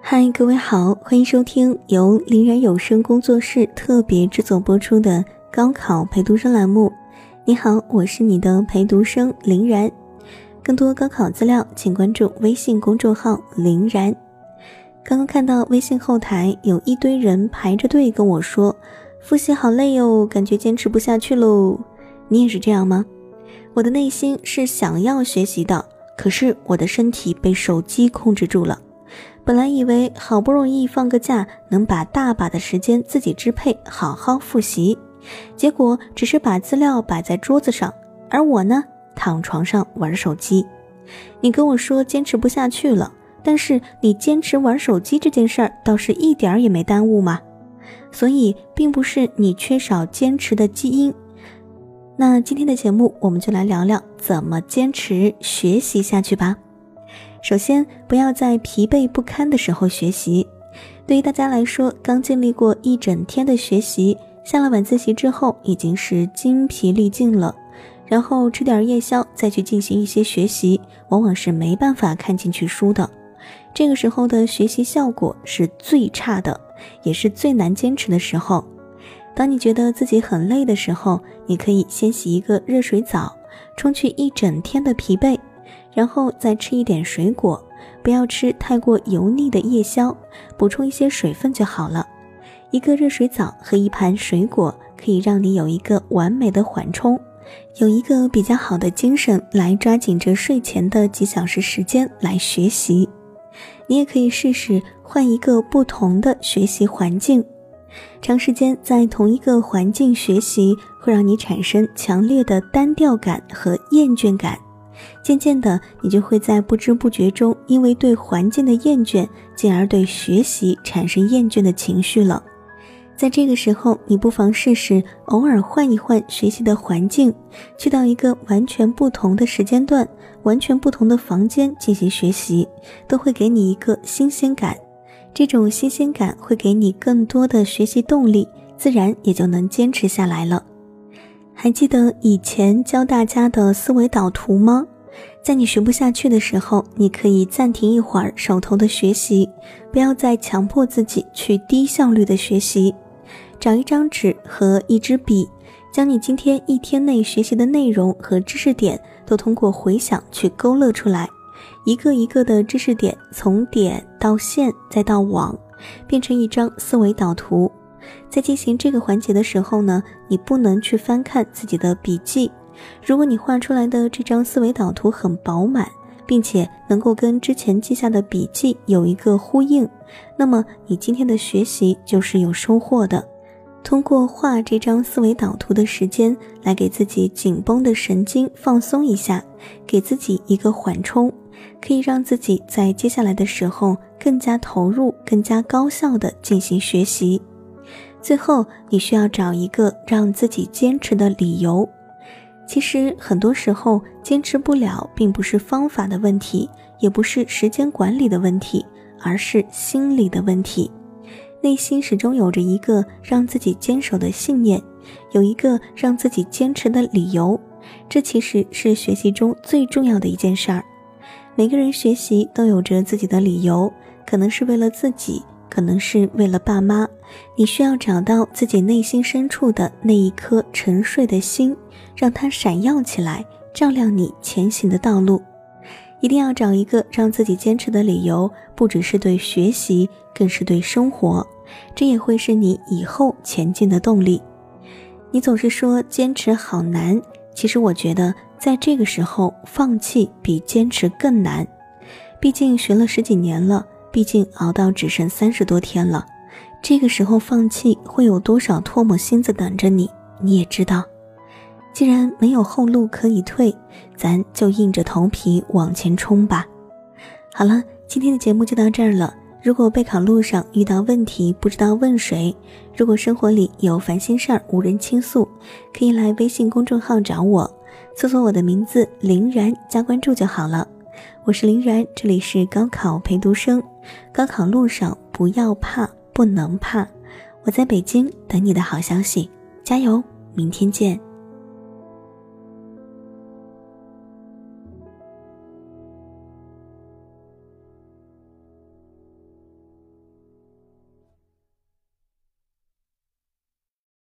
嗨，各位好，欢迎收听由林然有声工作室特别制作播出的高考陪读生栏目。你好，我是你的陪读生林然。更多高考资料，请关注微信公众号林然。刚刚看到微信后台有一堆人排着队跟我说，复习好累哟，感觉坚持不下去喽。你也是这样吗？我的内心是想要学习的，可是我的身体被手机控制住了。本来以为好不容易放个假，能把大把的时间自己支配，好好复习，结果只是把资料摆在桌子上，而我呢，躺床上玩手机。你跟我说坚持不下去了，但是你坚持玩手机这件事儿倒是一点儿也没耽误嘛。所以并不是你缺少坚持的基因。那今天的节目，我们就来聊聊怎么坚持学习下去吧。首先，不要在疲惫不堪的时候学习。对于大家来说，刚经历过一整天的学习，下了晚自习之后已经是精疲力尽了，然后吃点夜宵再去进行一些学习，往往是没办法看进去书的。这个时候的学习效果是最差的，也是最难坚持的时候。当你觉得自己很累的时候，你可以先洗一个热水澡，冲去一整天的疲惫。然后再吃一点水果，不要吃太过油腻的夜宵，补充一些水分就好了。一个热水澡和一盘水果可以让你有一个完美的缓冲，有一个比较好的精神来抓紧着睡前的几小时时间来学习。你也可以试试换一个不同的学习环境，长时间在同一个环境学习会让你产生强烈的单调感和厌倦感。渐渐的，你就会在不知不觉中，因为对环境的厌倦，进而对学习产生厌倦的情绪了。在这个时候，你不妨试试偶尔换一换学习的环境，去到一个完全不同的时间段、完全不同的房间进行学习，都会给你一个新鲜感。这种新鲜感会给你更多的学习动力，自然也就能坚持下来了。还记得以前教大家的思维导图吗？在你学不下去的时候，你可以暂停一会儿手头的学习，不要再强迫自己去低效率的学习。找一张纸和一支笔，将你今天一天内学习的内容和知识点都通过回想去勾勒出来，一个一个的知识点从点到线再到网，变成一张思维导图。在进行这个环节的时候呢，你不能去翻看自己的笔记。如果你画出来的这张思维导图很饱满，并且能够跟之前记下的笔记有一个呼应，那么你今天的学习就是有收获的。通过画这张思维导图的时间，来给自己紧绷的神经放松一下，给自己一个缓冲，可以让自己在接下来的时候更加投入、更加高效的进行学习。最后，你需要找一个让自己坚持的理由。其实很多时候坚持不了，并不是方法的问题，也不是时间管理的问题，而是心理的问题。内心始终有着一个让自己坚守的信念，有一个让自己坚持的理由。这其实是学习中最重要的一件事儿。每个人学习都有着自己的理由，可能是为了自己。可能是为了爸妈，你需要找到自己内心深处的那一颗沉睡的心，让它闪耀起来，照亮你前行的道路。一定要找一个让自己坚持的理由，不只是对学习，更是对生活。这也会是你以后前进的动力。你总是说坚持好难，其实我觉得在这个时候放弃比坚持更难。毕竟学了十几年了。毕竟熬到只剩三十多天了，这个时候放弃会有多少唾沫星子等着你？你也知道。既然没有后路可以退，咱就硬着头皮往前冲吧。好了，今天的节目就到这儿了。如果备考路上遇到问题不知道问谁，如果生活里有烦心事儿无人倾诉，可以来微信公众号找我，搜索我的名字林然加关注就好了。我是林然，这里是高考陪读生。高考路上不要怕，不能怕。我在北京等你的好消息，加油！明天见。